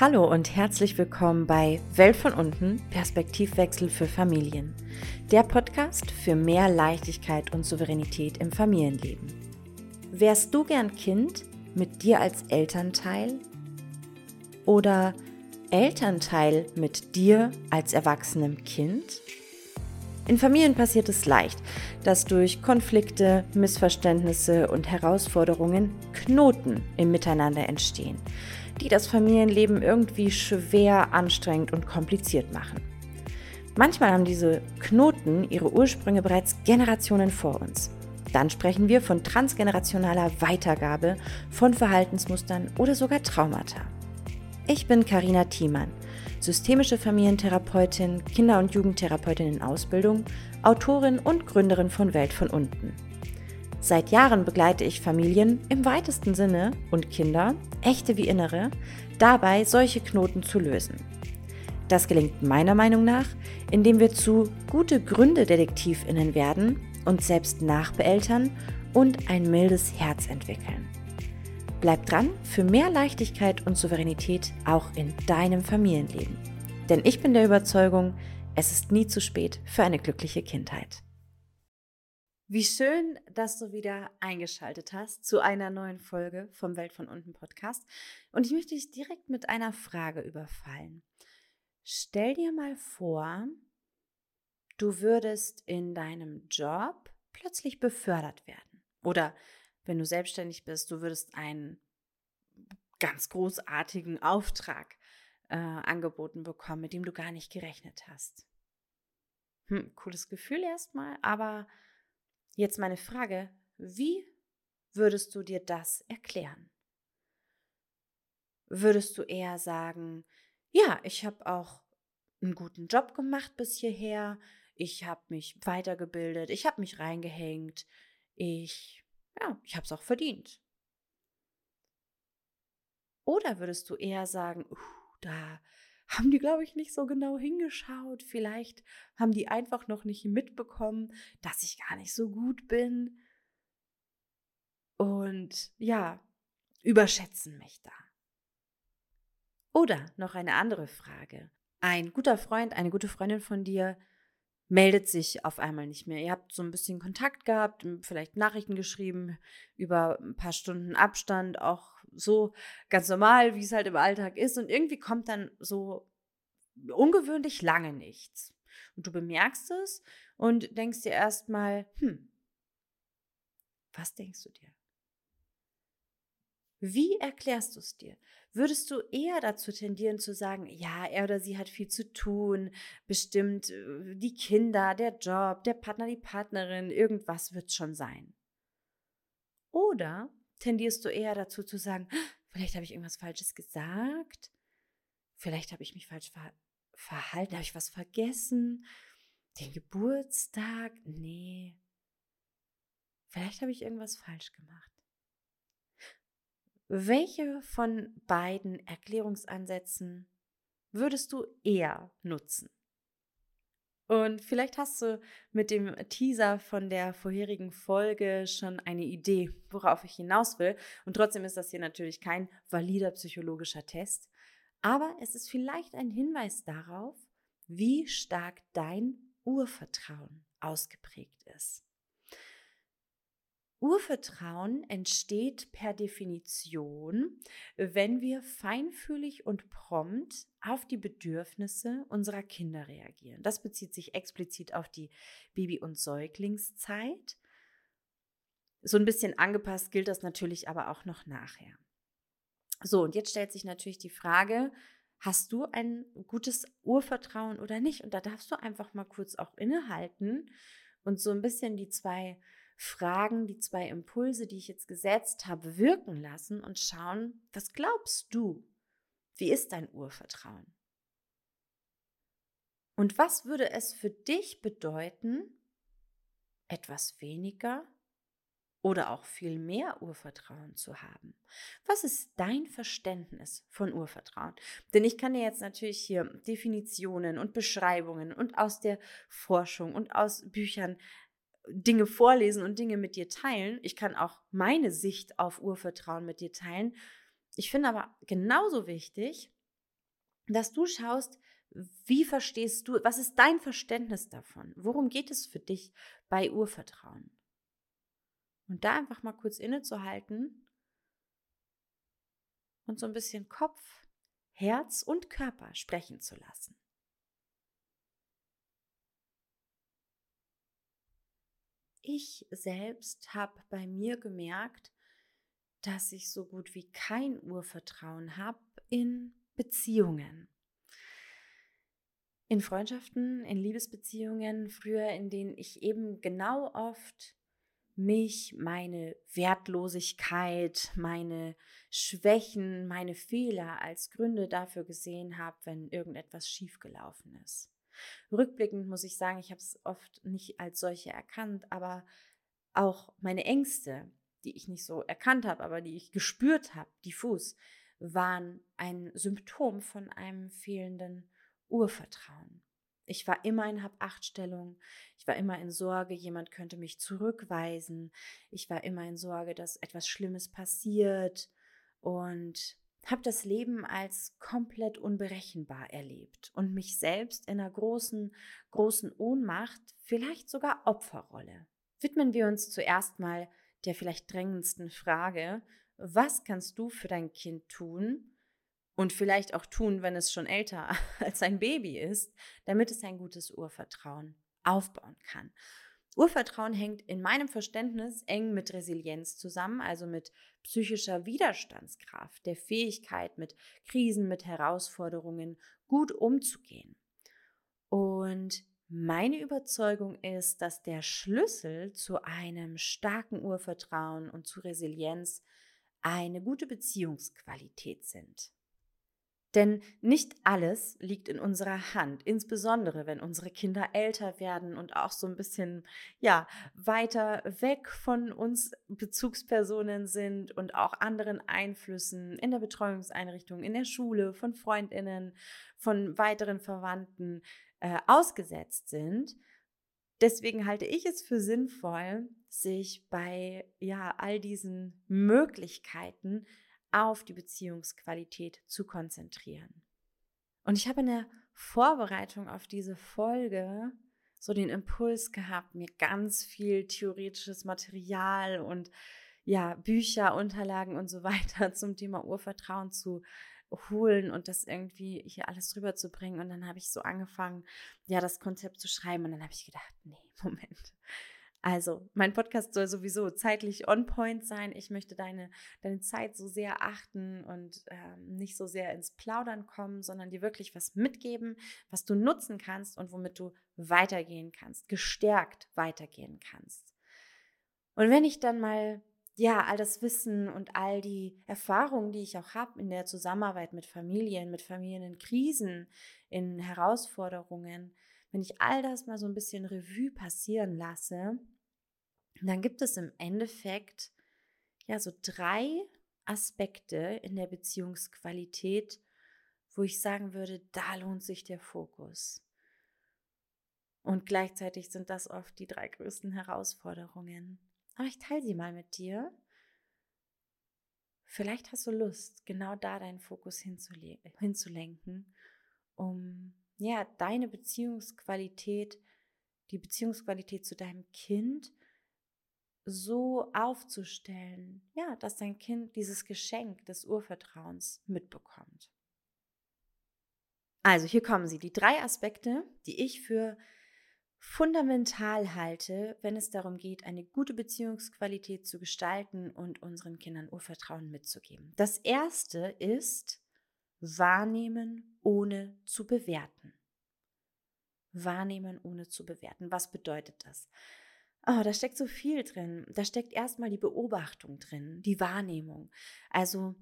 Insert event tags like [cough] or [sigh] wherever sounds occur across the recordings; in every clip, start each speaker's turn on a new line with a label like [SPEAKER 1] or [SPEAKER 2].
[SPEAKER 1] Hallo und herzlich willkommen bei Welt von unten, Perspektivwechsel für Familien. Der Podcast für mehr Leichtigkeit und Souveränität im Familienleben. Wärst du gern Kind mit dir als Elternteil? Oder Elternteil mit dir als erwachsenem Kind? In Familien passiert es leicht, dass durch Konflikte, Missverständnisse und Herausforderungen Knoten im Miteinander entstehen die das Familienleben irgendwie schwer, anstrengend und kompliziert machen. Manchmal haben diese Knoten ihre Ursprünge bereits Generationen vor uns. Dann sprechen wir von transgenerationaler Weitergabe von Verhaltensmustern oder sogar Traumata. Ich bin Karina Thiemann, systemische Familientherapeutin, Kinder- und Jugendtherapeutin in Ausbildung, Autorin und Gründerin von Welt von unten. Seit Jahren begleite ich Familien im weitesten Sinne und Kinder, echte wie innere, dabei solche Knoten zu lösen. Das gelingt meiner Meinung nach, indem wir zu gute Gründe Detektivinnen werden, uns selbst nachbeeltern und ein mildes Herz entwickeln. Bleib dran für mehr Leichtigkeit und Souveränität auch in deinem Familienleben. Denn ich bin der Überzeugung, es ist nie zu spät für eine glückliche Kindheit. Wie schön, dass du wieder eingeschaltet hast zu einer neuen Folge vom Welt von unten Podcast. Und ich möchte dich direkt mit einer Frage überfallen. Stell dir mal vor, du würdest in deinem Job plötzlich befördert werden. Oder wenn du selbstständig bist, du würdest einen ganz großartigen Auftrag äh, angeboten bekommen, mit dem du gar nicht gerechnet hast. Hm, cooles Gefühl erstmal, aber Jetzt meine Frage, wie würdest du dir das erklären? Würdest du eher sagen, ja, ich habe auch einen guten Job gemacht bis hierher, ich habe mich weitergebildet, ich habe mich reingehängt, ich, ja, ich habe es auch verdient. Oder würdest du eher sagen, uh, da haben die, glaube ich, nicht so genau hingeschaut. Vielleicht haben die einfach noch nicht mitbekommen, dass ich gar nicht so gut bin. Und ja, überschätzen mich da. Oder noch eine andere Frage. Ein guter Freund, eine gute Freundin von dir meldet sich auf einmal nicht mehr. Ihr habt so ein bisschen Kontakt gehabt, vielleicht Nachrichten geschrieben über ein paar Stunden Abstand, auch so ganz normal, wie es halt im Alltag ist. Und irgendwie kommt dann so ungewöhnlich lange nichts. Und du bemerkst es und denkst dir erstmal, hm, was denkst du dir? Wie erklärst du es dir? Würdest du eher dazu tendieren zu sagen, ja, er oder sie hat viel zu tun, bestimmt äh, die Kinder, der Job, der Partner, die Partnerin, irgendwas wird schon sein? Oder tendierst du eher dazu zu sagen, [gasps] vielleicht habe ich irgendwas Falsches gesagt, vielleicht habe ich mich falsch ver verhalten, habe ich was vergessen, den Geburtstag, nee, vielleicht habe ich irgendwas falsch gemacht. Welche von beiden Erklärungsansätzen würdest du eher nutzen? Und vielleicht hast du mit dem Teaser von der vorherigen Folge schon eine Idee, worauf ich hinaus will. Und trotzdem ist das hier natürlich kein valider psychologischer Test. Aber es ist vielleicht ein Hinweis darauf, wie stark dein Urvertrauen ausgeprägt ist. Urvertrauen entsteht per Definition, wenn wir feinfühlig und prompt auf die Bedürfnisse unserer Kinder reagieren. Das bezieht sich explizit auf die Baby- und Säuglingszeit. So ein bisschen angepasst gilt das natürlich aber auch noch nachher. So, und jetzt stellt sich natürlich die Frage, hast du ein gutes Urvertrauen oder nicht? Und da darfst du einfach mal kurz auch innehalten und so ein bisschen die zwei Fragen, die zwei Impulse, die ich jetzt gesetzt habe, wirken lassen und schauen, was glaubst du? Wie ist dein Urvertrauen? Und was würde es für dich bedeuten, etwas weniger oder auch viel mehr Urvertrauen zu haben? Was ist dein Verständnis von Urvertrauen? Denn ich kann dir jetzt natürlich hier Definitionen und Beschreibungen und aus der Forschung und aus Büchern Dinge vorlesen und Dinge mit dir teilen. Ich kann auch meine Sicht auf Urvertrauen mit dir teilen. Ich finde aber genauso wichtig, dass du schaust, wie verstehst du, was ist dein Verständnis davon? Worum geht es für dich bei Urvertrauen? Und da einfach mal kurz innezuhalten und so ein bisschen Kopf, Herz und Körper sprechen zu lassen. Ich selbst habe bei mir gemerkt, dass ich so gut wie kein Urvertrauen habe in Beziehungen. In Freundschaften, in Liebesbeziehungen, früher, in denen ich eben genau oft mich, meine Wertlosigkeit, meine Schwächen, meine Fehler als Gründe dafür gesehen habe, wenn irgendetwas schiefgelaufen ist. Rückblickend muss ich sagen, ich habe es oft nicht als solche erkannt, aber auch meine Ängste, die ich nicht so erkannt habe, aber die ich gespürt habe, diffus, waren ein Symptom von einem fehlenden Urvertrauen. Ich war immer in Hab-Acht-Stellung. Ich war immer in Sorge, jemand könnte mich zurückweisen. Ich war immer in Sorge, dass etwas Schlimmes passiert und habe das Leben als komplett unberechenbar erlebt und mich selbst in einer großen, großen Ohnmacht, vielleicht sogar Opferrolle. Widmen wir uns zuerst mal der vielleicht drängendsten Frage, was kannst du für dein Kind tun, und vielleicht auch tun, wenn es schon älter [laughs] als ein Baby ist, damit es ein gutes Urvertrauen aufbauen kann. Urvertrauen hängt in meinem Verständnis eng mit Resilienz zusammen, also mit psychischer Widerstandskraft, der Fähigkeit, mit Krisen, mit Herausforderungen gut umzugehen. Und meine Überzeugung ist, dass der Schlüssel zu einem starken Urvertrauen und zu Resilienz eine gute Beziehungsqualität sind. Denn nicht alles liegt in unserer Hand, insbesondere wenn unsere Kinder älter werden und auch so ein bisschen ja, weiter weg von uns Bezugspersonen sind und auch anderen Einflüssen in der Betreuungseinrichtung, in der Schule, von Freundinnen, von weiteren Verwandten äh, ausgesetzt sind. Deswegen halte ich es für sinnvoll, sich bei ja all diesen Möglichkeiten auf die Beziehungsqualität zu konzentrieren. Und ich habe in der Vorbereitung auf diese Folge so den Impuls gehabt, mir ganz viel theoretisches Material und ja, Bücher, Unterlagen und so [laughs] weiter zum Thema Urvertrauen zu holen und das irgendwie hier alles drüber zu bringen. Und dann habe ich so angefangen, ja, das Konzept zu schreiben. Und dann habe ich gedacht, nee, [laughs] Moment. Also, mein Podcast soll sowieso zeitlich on point sein. Ich möchte deine, deine Zeit so sehr achten und ähm, nicht so sehr ins Plaudern kommen, sondern dir wirklich was mitgeben, was du nutzen kannst und womit du weitergehen kannst, gestärkt weitergehen kannst. Und wenn ich dann mal ja, all das Wissen und all die Erfahrungen, die ich auch habe in der Zusammenarbeit mit Familien, mit Familienkrisen, in Herausforderungen, wenn ich all das mal so ein bisschen Revue passieren lasse, dann gibt es im Endeffekt ja so drei Aspekte in der Beziehungsqualität, wo ich sagen würde, da lohnt sich der Fokus. Und gleichzeitig sind das oft die drei größten Herausforderungen. Aber ich teile sie mal mit dir. Vielleicht hast du Lust, genau da deinen Fokus hinzulenken, um ja deine Beziehungsqualität, die Beziehungsqualität zu deinem Kind so aufzustellen, ja, dass dein Kind dieses Geschenk des Urvertrauens mitbekommt. Also hier kommen sie, die drei Aspekte, die ich für fundamental halte, wenn es darum geht, eine gute Beziehungsqualität zu gestalten und unseren Kindern Urvertrauen mitzugeben. Das erste ist wahrnehmen ohne zu bewerten. Wahrnehmen ohne zu bewerten. Was bedeutet das? Oh, da steckt so viel drin. Da steckt erstmal die Beobachtung drin, die Wahrnehmung. Also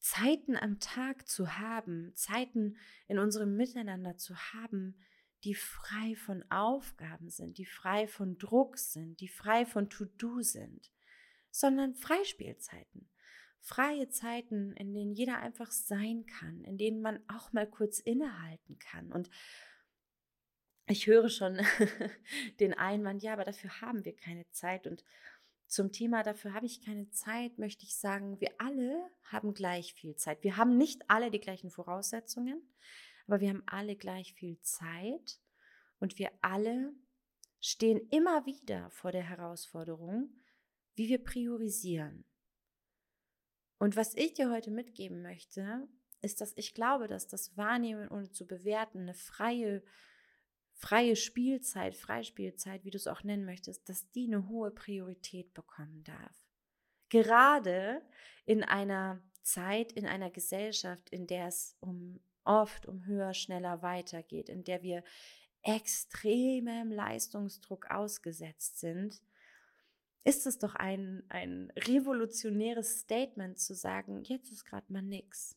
[SPEAKER 1] Zeiten am Tag zu haben, Zeiten in unserem Miteinander zu haben, die frei von Aufgaben sind, die frei von Druck sind, die frei von To-Do sind, sondern Freispielzeiten. Freie Zeiten, in denen jeder einfach sein kann, in denen man auch mal kurz innehalten kann und ich höre schon [laughs] den Einwand, ja, aber dafür haben wir keine Zeit. Und zum Thema, dafür habe ich keine Zeit, möchte ich sagen, wir alle haben gleich viel Zeit. Wir haben nicht alle die gleichen Voraussetzungen, aber wir haben alle gleich viel Zeit und wir alle stehen immer wieder vor der Herausforderung, wie wir priorisieren. Und was ich dir heute mitgeben möchte, ist, dass ich glaube, dass das Wahrnehmen und zu bewerten eine freie, freie Spielzeit, Freispielzeit, wie du es auch nennen möchtest, dass die eine hohe Priorität bekommen darf. Gerade in einer Zeit, in einer Gesellschaft, in der es um oft um höher, schneller weitergeht, in der wir extremem Leistungsdruck ausgesetzt sind, ist es doch ein, ein revolutionäres Statement zu sagen, jetzt ist gerade mal nix.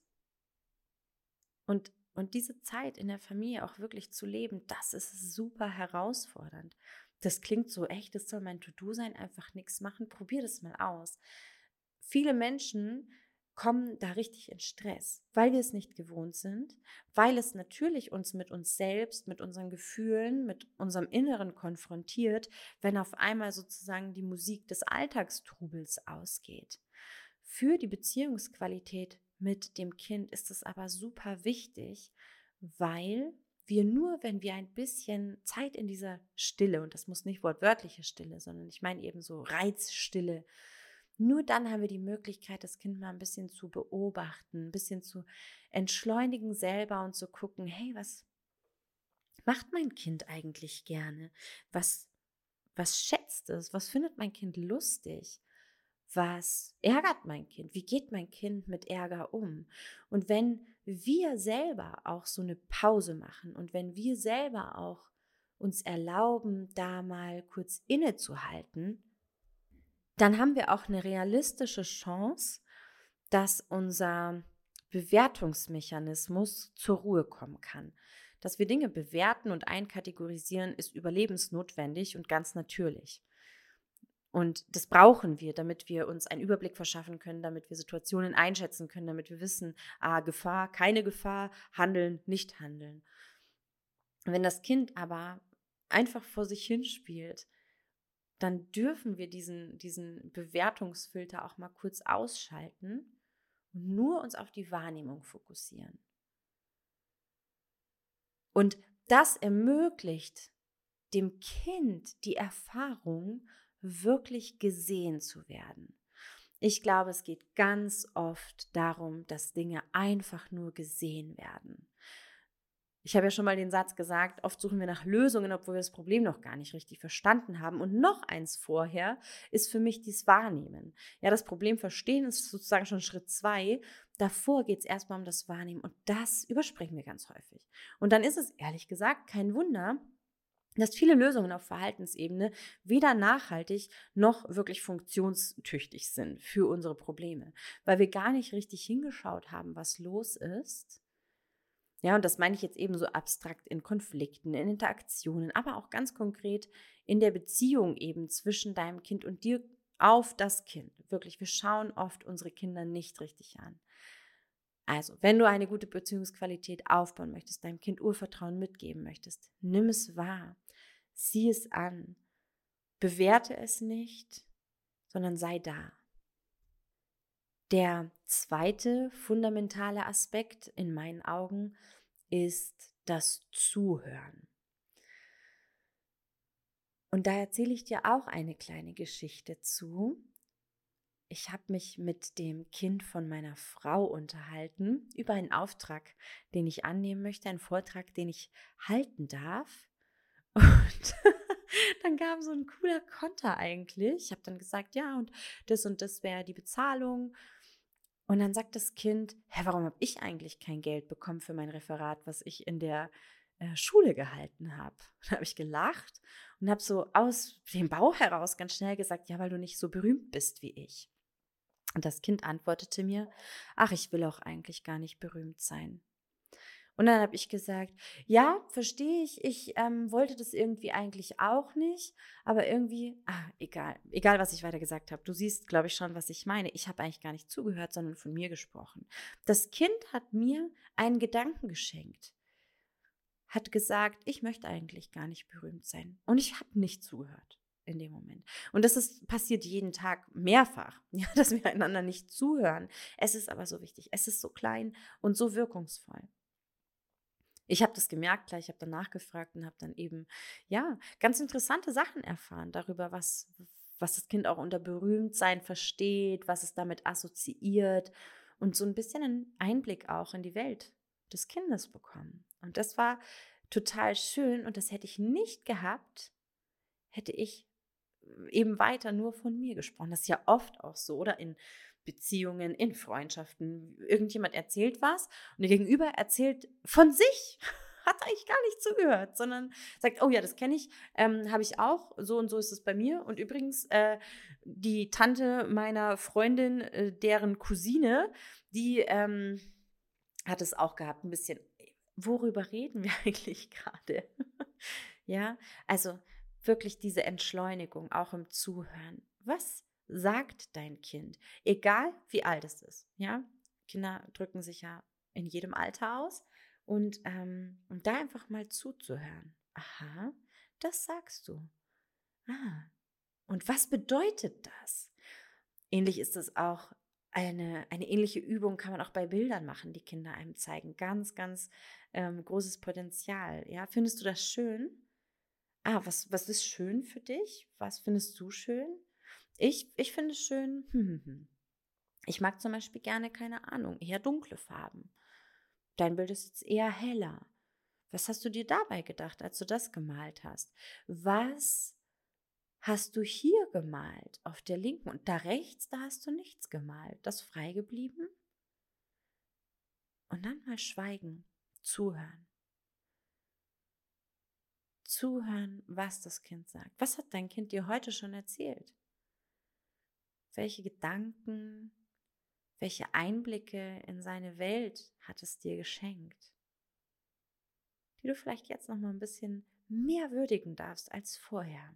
[SPEAKER 1] Und, und diese Zeit in der Familie auch wirklich zu leben, das ist super herausfordernd. Das klingt so echt, das soll mein To-Do sein, einfach nichts machen. Probier das mal aus. Viele Menschen kommen da richtig in Stress, weil wir es nicht gewohnt sind, weil es natürlich uns mit uns selbst, mit unseren Gefühlen, mit unserem Inneren konfrontiert, wenn auf einmal sozusagen die Musik des Alltagstrubels ausgeht. Für die Beziehungsqualität mit dem Kind ist es aber super wichtig, weil wir nur, wenn wir ein bisschen Zeit in dieser Stille, und das muss nicht wortwörtliche Stille, sondern ich meine eben so Reizstille, nur dann haben wir die Möglichkeit, das Kind mal ein bisschen zu beobachten, ein bisschen zu entschleunigen selber und zu gucken, hey, was macht mein Kind eigentlich gerne? Was, was schätzt es? Was findet mein Kind lustig? Was ärgert mein Kind? Wie geht mein Kind mit Ärger um? Und wenn wir selber auch so eine Pause machen und wenn wir selber auch uns erlauben, da mal kurz innezuhalten, dann haben wir auch eine realistische Chance, dass unser Bewertungsmechanismus zur Ruhe kommen kann. Dass wir Dinge bewerten und einkategorisieren, ist überlebensnotwendig und ganz natürlich. Und das brauchen wir, damit wir uns einen Überblick verschaffen können, damit wir Situationen einschätzen können, damit wir wissen, ah, Gefahr, keine Gefahr, handeln, nicht handeln. wenn das Kind aber einfach vor sich hinspielt, dann dürfen wir diesen, diesen Bewertungsfilter auch mal kurz ausschalten und nur uns auf die Wahrnehmung fokussieren. Und das ermöglicht dem Kind die Erfahrung, wirklich gesehen zu werden. Ich glaube, es geht ganz oft darum, dass Dinge einfach nur gesehen werden. Ich habe ja schon mal den Satz gesagt, oft suchen wir nach Lösungen, obwohl wir das Problem noch gar nicht richtig verstanden haben. Und noch eins vorher ist für mich dies Wahrnehmen. Ja, das Problem verstehen ist sozusagen schon Schritt zwei. Davor geht es erstmal um das Wahrnehmen und das überspringen wir ganz häufig. Und dann ist es ehrlich gesagt kein Wunder, dass viele Lösungen auf Verhaltensebene weder nachhaltig noch wirklich funktionstüchtig sind für unsere Probleme, weil wir gar nicht richtig hingeschaut haben, was los ist ja, und das meine ich jetzt eben so abstrakt in Konflikten, in Interaktionen, aber auch ganz konkret in der Beziehung eben zwischen deinem Kind und dir auf das Kind. Wirklich, wir schauen oft unsere Kinder nicht richtig an. Also, wenn du eine gute Beziehungsqualität aufbauen möchtest, deinem Kind Urvertrauen mitgeben möchtest, nimm es wahr, sieh es an, bewerte es nicht, sondern sei da. Der zweite fundamentale Aspekt in meinen Augen ist das Zuhören. Und da erzähle ich dir auch eine kleine Geschichte zu. Ich habe mich mit dem Kind von meiner Frau unterhalten über einen Auftrag, den ich annehmen möchte, einen Vortrag, den ich halten darf. [laughs] Und [laughs] dann kam so ein cooler Konter eigentlich. Ich habe dann gesagt, ja, und das und das wäre die Bezahlung. Und dann sagt das Kind, hä, warum habe ich eigentlich kein Geld bekommen für mein Referat, was ich in der äh, Schule gehalten habe? [laughs] Da habe ich gelacht und habe so aus dem Bauch heraus ganz schnell gesagt, ja, weil du nicht so berühmt bist wie ich. Und das Kind antwortete mir, ach, ich will auch eigentlich gar nicht berühmt sein. Und dann habe ich gesagt, ja, verstehe ich, ich ähm, wollte das irgendwie eigentlich auch nicht, aber irgendwie, ah, egal, egal, was ich weiter gesagt habe. Du siehst, glaube ich, schon, was ich meine. Ich habe eigentlich gar nicht zugehört, sondern von mir gesprochen. Das Kind hat mir einen Gedanken geschenkt, hat gesagt, ich möchte eigentlich gar nicht berühmt sein. Und ich habe nicht zugehört. In dem Moment. Und das ist, passiert jeden Tag mehrfach, [laughs] ja, dass wir einander nicht zuhören. Es ist aber so wichtig. Es ist so klein und so wirkungsvoll. Ich habe das gemerkt gleich, ich habe danach gefragt und habe dann eben, ja, ganz interessante Sachen erfahren darüber, was, was das Kind auch unter Berühmtsein versteht, was es damit assoziiert und so ein bisschen einen Einblick auch in die Welt des Kindes bekommen. Und das war total schön und das hätte ich nicht gehabt, hätte ich eben weiter nur von mir gesprochen. Das ist ja oft auch so, oder in Beziehungen, in Freundschaften. Irgendjemand erzählt was und der Gegenüber erzählt von sich. [laughs] Hat eigentlich gar nicht zugehört, sondern sagt, oh ja, das kenne ich, ähm, habe ich auch, so und so ist es bei mir. Und übrigens, äh, die Tante meiner Freundin, äh, deren Cousine, die ähm, hat es auch gehabt, ein bisschen. Worüber reden wir [laughs] eigentlich gerade? ja, also wirklich diese Entschleunigung auch im Zuhören. Was sagt dein Kind? Egal wie alt es ist. Ja, Kinder drücken sich ja in jedem Alter aus. Und ähm, um da einfach mal zuzuhören. Aha, das sagst du. Ah, und was bedeutet das? Ähnlich ist es auch eine, eine ähnliche Übung kann man auch bei Bildern machen, die Kinder einem zeigen. Ganz, ganz ähm, großes Potenzial. Ja, findest du das schön? Ah, was, was ist schön für dich? Was findest du schön? Ich, ich finde es schön. [laughs] Hm, hm, hm. Ich mag zum Beispiel gerne, keine Ahnung, eher dunkle Farben. Dein Bild ist jetzt eher heller. Was hast du dir dabei gedacht, als du das gemalt hast? Was hast du hier gemalt auf der linken und da rechts, da hast du nichts gemalt. Das frei geblieben? Und dann mal schweigen, zuhören zuhören, was das Kind sagt. Was hat dein Kind dir heute schon erzählt? Welche Gedanken, welche Einblicke in seine Welt hat es dir geschenkt, die du vielleicht jetzt noch mal ein bisschen mehr würdigen darfst als vorher?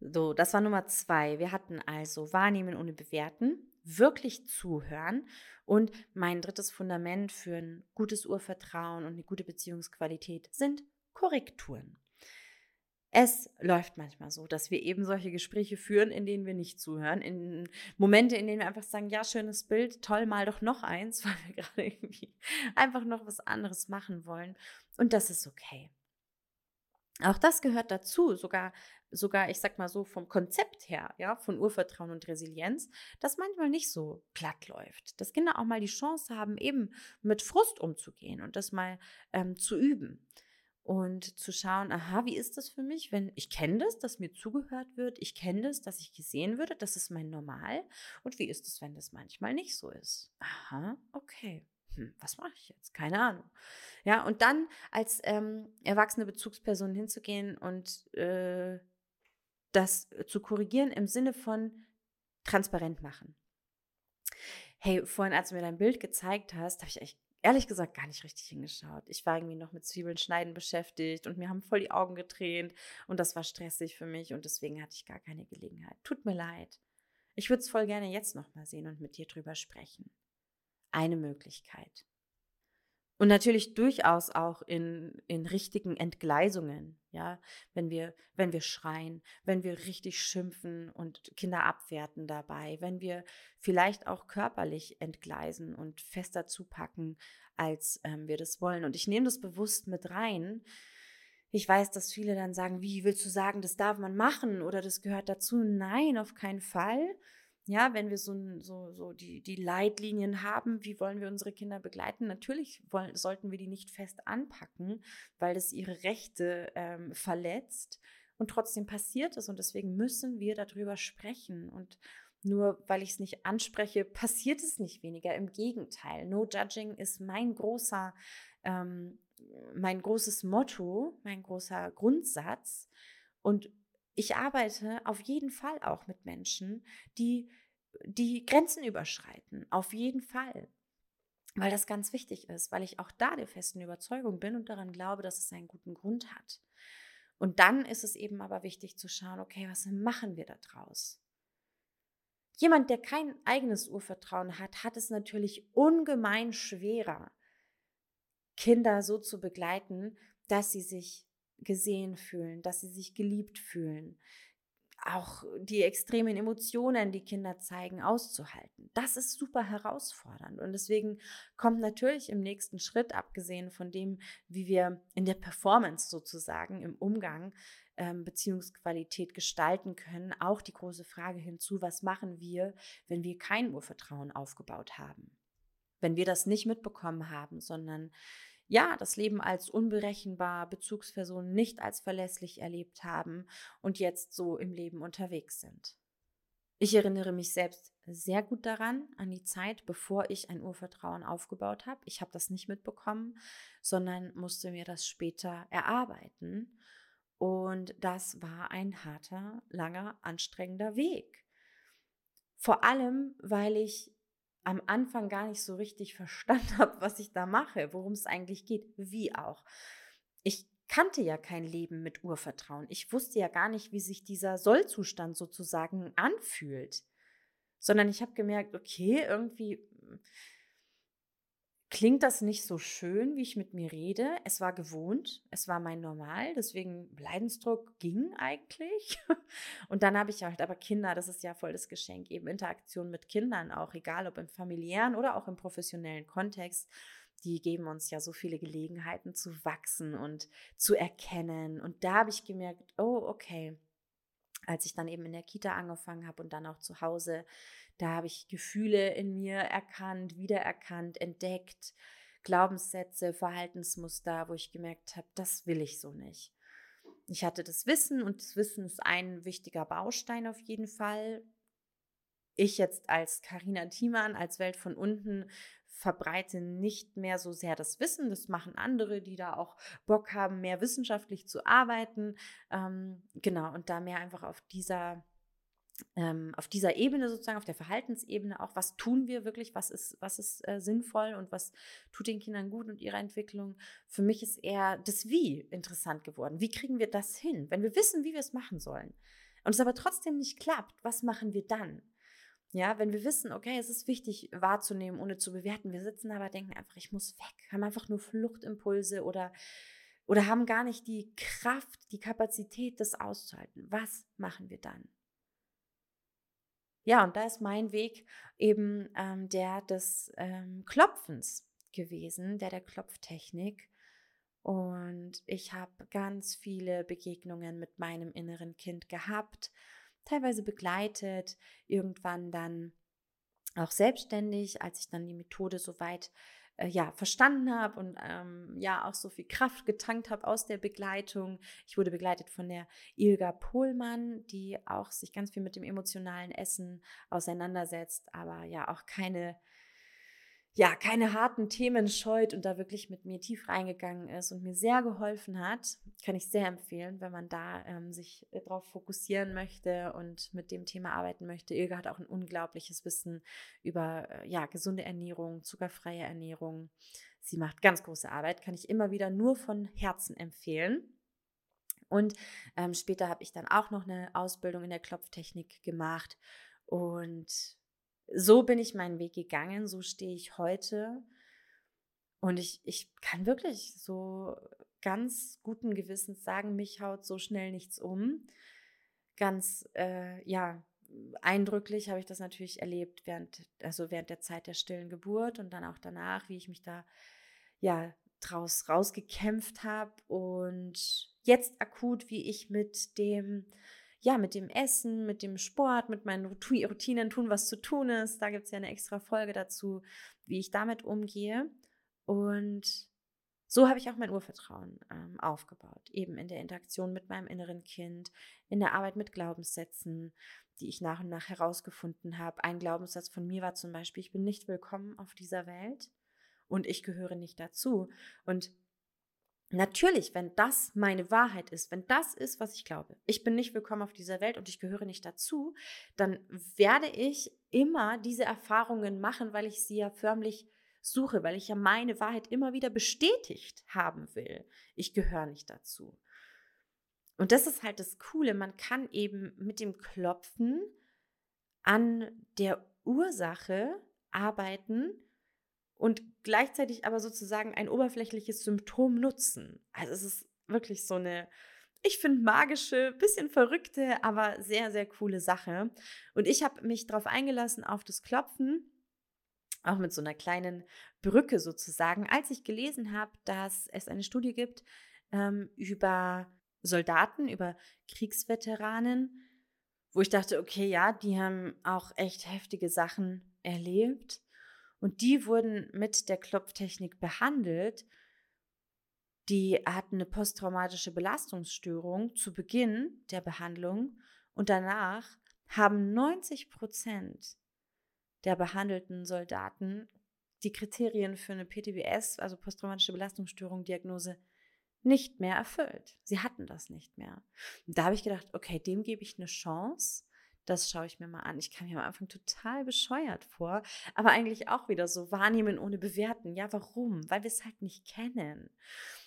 [SPEAKER 1] So, das war Nummer zwei. Wir hatten also Wahrnehmen ohne Bewerten, wirklich zuhören und mein drittes Fundament für ein gutes Urvertrauen und eine gute Beziehungsqualität sind Korrekturen. Es läuft manchmal so, dass wir eben solche Gespräche führen, in denen wir nicht zuhören, in Momente, in denen wir einfach sagen, ja, schönes Bild, toll, mal doch noch eins, [laughs] weil wir gerade irgendwie einfach noch was anderes machen wollen. Und das ist okay. Auch das gehört dazu, sogar, sogar, ich sag mal so, vom Konzept her, ja, von Urvertrauen und Resilienz, das manchmal nicht so glatt läuft. Dass Kinder auch mal die Chance haben, eben mit Frust umzugehen und das mal ähm, zu üben und zu schauen, aha, wie ist das für mich, wenn ich kenne das, dass mir zugehört wird, ich kenne das, dass ich gesehen würde, das ist mein Normal und wie ist es, wenn das manchmal nicht so ist? Aha, okay hm, was mache ich jetzt? Keine Ahnung. Ja, und dann als ähm, erwachsene Bezugsperson hinzugehen und äh, das zu korrigieren im Sinne von transparent machen. Hey, vorhin, als du mir dein Bild gezeigt hast, habe ich echt ehrlich gesagt gar nicht richtig hingeschaut. Ich war irgendwie noch mit Zwiebeln schneiden beschäftigt und mir haben voll die Augen getränt und das war stressig für mich und deswegen hatte ich gar keine Gelegenheit. Tut mir leid. Ich würde es voll gerne jetzt nochmal sehen und mit dir drüber sprechen eine Möglichkeit. Und natürlich durchaus auch in, in richtigen Entgleisungen, ja, wenn wir, wenn wir schreien, wenn wir richtig schimpfen und Kinder abwerten dabei, wenn wir vielleicht auch körperlich entgleisen und fester zupacken, als ähm, wir das wollen. Und ich nehme das bewusst mit rein. Ich weiß, dass viele dann sagen, wie willst du sagen, das darf man machen oder das gehört dazu? Nein, auf keinen Fall. Ja, wenn wir so, so, so die, die Leitlinien haben, wie wollen wir unsere Kinder begleiten? Natürlich wollen, sollten wir die nicht fest anpacken, weil es ihre Rechte ähm, verletzt. Und trotzdem passiert es und deswegen müssen wir darüber sprechen. Und nur weil ich es nicht anspreche, passiert es nicht weniger. Im Gegenteil, No Judging ist mein großer, ähm, mein großes Motto, mein großer Grundsatz. Und ich arbeite auf jeden Fall auch mit Menschen, die die Grenzen überschreiten. Auf jeden Fall. Weil das ganz wichtig ist, weil ich auch da der festen Überzeugung bin und daran glaube, dass es einen guten Grund hat. Und dann ist es eben aber wichtig zu schauen, okay, was machen wir da draus? Jemand, der kein eigenes Urvertrauen hat, hat es natürlich ungemein schwerer, Kinder so zu begleiten, dass sie sich gesehen fühlen, dass sie sich geliebt fühlen, auch die extremen Emotionen, die Kinder zeigen, auszuhalten. Das ist super herausfordernd. Und deswegen kommt natürlich im nächsten Schritt, abgesehen von dem, wie wir in der Performance sozusagen im Umgang ähm, Beziehungsqualität gestalten können, auch die große Frage hinzu, was machen wir, wenn wir kein Urvertrauen aufgebaut haben? Wenn wir das nicht mitbekommen haben, sondern ja, das Leben als unberechenbar, Bezugspersonen nicht als verlässlich erlebt haben und jetzt so im Leben unterwegs sind. Ich erinnere mich selbst sehr gut daran, an die Zeit, bevor ich ein Urvertrauen aufgebaut habe. Ich habe das nicht mitbekommen, sondern musste mir das später erarbeiten. Und das war ein harter, langer, anstrengender Weg. Vor allem, weil ich am Anfang gar nicht so richtig [laughs] verstanden habe, was ich da mache, worum es eigentlich geht, wie auch. Ich kannte ja kein Leben mit Urvertrauen. Ich wusste ja gar nicht, wie sich dieser Sollzustand sozusagen anfühlt, sondern ich habe gemerkt, okay, irgendwie klingt das nicht so schön, wie ich mit mir rede. Es war gewohnt, es war mein Normal, deswegen Leidensdruck ging eigentlich. [laughs] Und dann habe ich halt aber Kinder, das ist ja voll das Geschenk, eben Interaktion mit Kindern auch, egal ob im familiären oder auch im professionellen Kontext. Die geben uns ja so viele Gelegenheiten zu wachsen und zu erkennen. Und da habe ich gemerkt, oh, okay, als ich dann eben in der Kita angefangen habe und dann auch zu Hause, da habe ich Gefühle in mir erkannt, wiedererkannt, entdeckt, Glaubenssätze, Verhaltensmuster, wo ich gemerkt habe, das will ich so nicht. Ich hatte das Wissen und das Wissen ist ein wichtiger Baustein auf jeden Fall. Ich jetzt als Karina Thiemann, als Welt von unten, verbreite nicht mehr so sehr das Wissen. Das machen andere, die da auch Bock haben, mehr wissenschaftlich zu arbeiten. Ähm, genau, und da mehr einfach auf dieser ähm, auf dieser Ebene sozusagen, auf der Verhaltensebene auch, was tun wir wirklich, was ist, was ist äh, sinnvoll und was tut den Kindern gut und ihrer Entwicklung. Für mich ist eher das Wie interessant geworden. Wie kriegen wir das hin? Wenn wir wissen, wie wir es machen sollen und es aber trotzdem nicht klappt, was machen wir dann? Ja, wenn wir wissen, okay, es ist wichtig wahrzunehmen, ohne zu bewerten. Wir sitzen aber, denken einfach, ich muss weg, haben einfach nur Fluchtimpulse oder, oder haben gar nicht die Kraft, die Kapazität, das auszuhalten. Was machen wir dann? Ja, und da ist mein Weg eben ähm, der des ähm, Klopfens gewesen, der der Klopftechnik. Und ich habe ganz viele Begegnungen mit meinem inneren Kind gehabt teilweise begleitet, irgendwann dann auch selbstständig, als ich dann die Methode soweit äh, ja verstanden habe und ähm, ja auch so viel Kraft getankt habe aus der Begleitung. Ich wurde begleitet von der Ilga Pohlmann, die auch sich ganz viel mit dem emotionalen Essen auseinandersetzt, aber ja auch keine ja, keine harten Themen scheut und da wirklich mit mir tief reingegangen ist und mir sehr geholfen hat, kann ich sehr empfehlen, wenn man da ähm, sich äh, darauf fokussieren möchte und mit dem Thema arbeiten möchte. Ilga hat auch ein unglaubliches Wissen über äh, ja, gesunde Ernährung, zuckerfreie Ernährung. Sie macht ganz große Arbeit, kann ich immer wieder nur von Herzen empfehlen. Und ähm, später habe ich dann auch noch eine Ausbildung in der Klopftechnik gemacht und so bin ich meinen Weg gegangen, so stehe ich heute. Und ich, ich kann wirklich so ganz guten Gewissens sagen, mich haut so schnell nichts um. Ganz, äh, ja, eindrücklich habe ich das natürlich erlebt während, also während der Zeit der stillen Geburt und dann auch danach, wie ich mich da, ja, draus rausgekämpft habe und jetzt akut, wie ich mit dem ja, mit dem Essen, mit dem Sport, mit meinen Routinen tun, was zu tun ist. Da gibt es ja eine extra Folge dazu, wie ich damit umgehe. Und so habe ich auch mein Urvertrauen ähm, aufgebaut, eben in der Interaktion mit meinem inneren Kind, in der Arbeit mit Glaubenssätzen, die ich nach und nach herausgefunden habe. Ein Glaubenssatz von mir war zum Beispiel, ich bin nicht willkommen auf dieser Welt und ich gehöre nicht dazu. Und Natürlich, wenn das meine Wahrheit ist, wenn das ist, was ich glaube, ich bin nicht willkommen auf dieser Welt und ich gehöre nicht dazu, dann werde ich immer diese Erfahrungen machen, weil ich sie ja förmlich suche, weil ich ja meine Wahrheit immer wieder bestätigt haben will. Ich gehöre nicht dazu. Und das ist halt das Coole, man kann eben mit dem Klopfen an der Ursache arbeiten und gleichzeitig aber sozusagen ein oberflächliches Symptom nutzen. Also es ist wirklich so eine, ich finde, magische, bisschen verrückte, aber sehr, sehr coole Sache. Und ich habe mich darauf eingelassen, auf das Klopfen auch mit so einer kleinen Brücke sozusagen, als ich gelesen habe, dass es eine Studie gibt ähm, über Soldaten, über Kriegsveteranen, wo ich dachte, okay, ja, die haben auch echt heftige Sachen erlebt und die wurden mit der Klopftechnik behandelt. Die hatten eine posttraumatische Belastungsstörung zu Beginn der Behandlung und danach haben 90 Prozent der behandelten Soldaten die Kriterien für eine PTBS, also posttraumatische Belastungsstörung, Diagnose, nicht mehr erfüllt. Sie hatten das nicht mehr. Und da habe ich gedacht, okay, dem gebe ich eine Chance. Das schaue ich mir mal an. Ich kam mir am Anfang total bescheuert vor, aber eigentlich auch wieder so wahrnehmen ohne bewerten. Ja, warum? Weil wir es halt nicht kennen.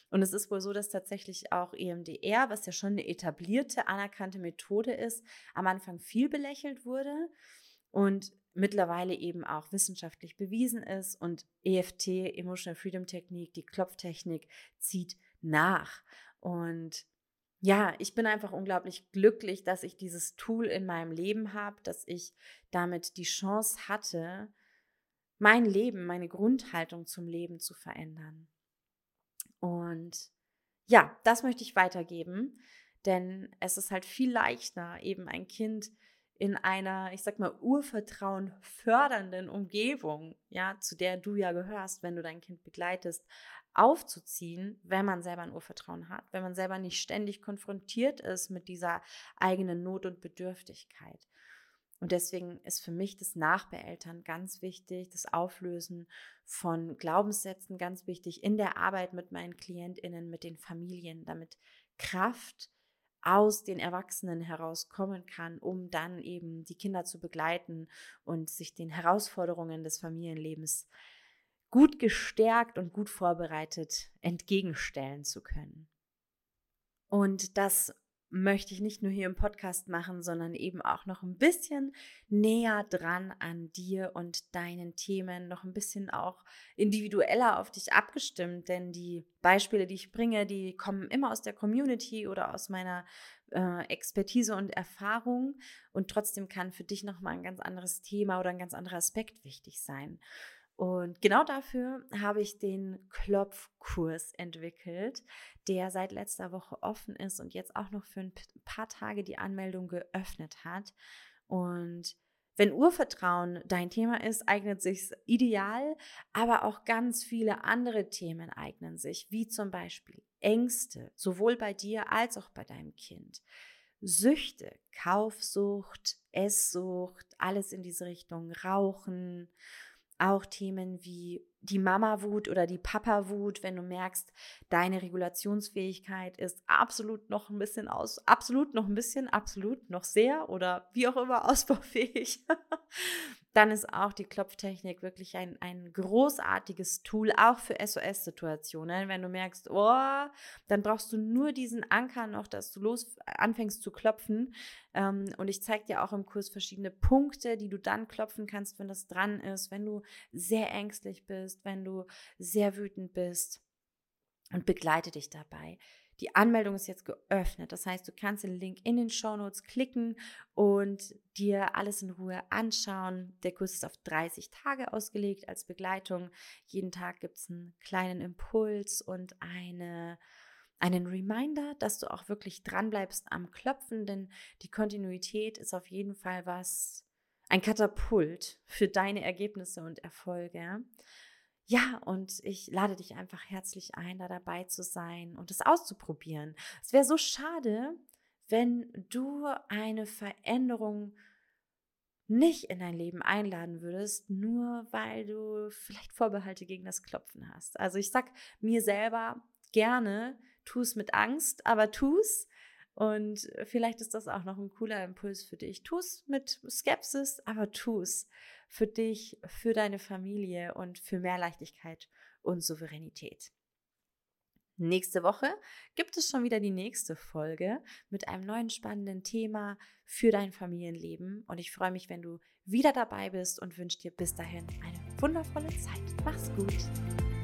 [SPEAKER 1] Und es ist wohl so, dass tatsächlich auch EMDR, was ja schon eine etablierte, anerkannte Methode ist, am Anfang viel belächelt wurde. Und mittlerweile eben auch wissenschaftlich bewiesen ist und EFT, Emotional Freedom Technik, die Klopftechnik, zieht nach. Und ja, ich bin einfach unglaublich glücklich, dass ich dieses Tool in meinem Leben habe, dass ich damit die Chance hatte, mein Leben, meine Grundhaltung zum Leben zu verändern. Und ja, das möchte ich weitergeben, denn es ist halt viel leichter, eben ein Kind in einer, ich sag mal, Urvertrauen fördernden Umgebung, ja, zu der du ja gehörst, wenn du dein Kind begleitest, aufzuziehen, wenn man selber ein Urvertrauen hat, wenn man selber nicht ständig konfrontiert ist mit dieser eigenen Not und Bedürftigkeit. Und deswegen ist für mich das Nachbeeltern ganz wichtig, das Auflösen von Glaubenssätzen ganz wichtig in der Arbeit mit meinen KlientInnen, mit den Familien, damit Kraft aus den Erwachsenen herauskommen kann, um dann eben die Kinder zu begleiten und sich den Herausforderungen des Familienlebens gut gestärkt und gut vorbereitet entgegenstellen zu können. Und das möchte ich nicht nur hier im Podcast machen, sondern eben auch noch ein bisschen näher dran an dir und deinen Themen, noch ein bisschen auch individueller auf dich abgestimmt, denn die Beispiele, die ich bringe, die kommen immer aus der Community oder aus meiner äh, Expertise und Erfahrung und trotzdem kann für dich noch mal ein ganz anderes Thema oder ein ganz anderer Aspekt wichtig sein. Und genau dafür habe ich den Klopfkurs entwickelt, der seit letzter Woche offen ist und jetzt auch noch für ein paar Tage die Anmeldung geöffnet hat. Und wenn Urvertrauen dein Thema ist, eignet sich ideal, aber auch ganz viele andere Themen eignen sich, wie zum Beispiel Ängste, sowohl bei dir als auch bei deinem Kind. Süchte, Kaufsucht, Esssucht, alles in diese Richtung, Rauchen, auch Themen wie die Mama-Wut oder die Papa-Wut, wenn du merkst, deine Regulationsfähigkeit ist absolut noch ein bisschen aus, absolut noch ein bisschen, absolut noch sehr oder wie auch immer [laughs] ausbaufähig, dann ist auch die Klopftechnik wirklich ein, ein großartiges Tool, auch für SOS-Situationen. Wenn du merkst, oh, dann brauchst du nur diesen Anker noch, dass du los anfängst zu klopfen. Ähm, und ich zeige dir auch im Kurs verschiedene Punkte, die du dann klopfen kannst, wenn das dran ist, wenn du sehr ängstlich bist, wenn du sehr wütend bist und begleite dich dabei. Die Anmeldung ist jetzt geöffnet. Das heißt, du kannst den Link in den Show Notes klicken und dir alles in Ruhe anschauen. Der Kurs ist auf 30 Tage ausgelegt als Begleitung. Jeden Tag gibt es einen kleinen Impuls und eine, einen Reminder, dass du auch wirklich dranbleibst am Klopfen, denn die Kontinuität ist auf jeden Fall was, ein Katapult für deine Ergebnisse und Erfolge. Ja, und ich lade dich einfach herzlich ein, da dabei zu sein und es auszuprobieren. Es wäre so schade, wenn du eine Veränderung nicht in dein Leben einladen würdest, nur weil du vielleicht Vorbehalte gegen das Klopfen hast. Also ich sag mir selber gerne, tu es mit Angst, aber tu es. Und vielleicht ist das auch noch ein cooler Impuls für dich. Tu es mit Skepsis, aber tu es für dich, für deine Familie und für mehr Leichtigkeit und Souveränität. Nächste Woche gibt es schon wieder die nächste Folge mit einem neuen spannenden Thema für dein Familienleben. Und ich freue mich, wenn du wieder dabei bist und wünsche dir bis dahin eine wundervolle Zeit. Mach's gut.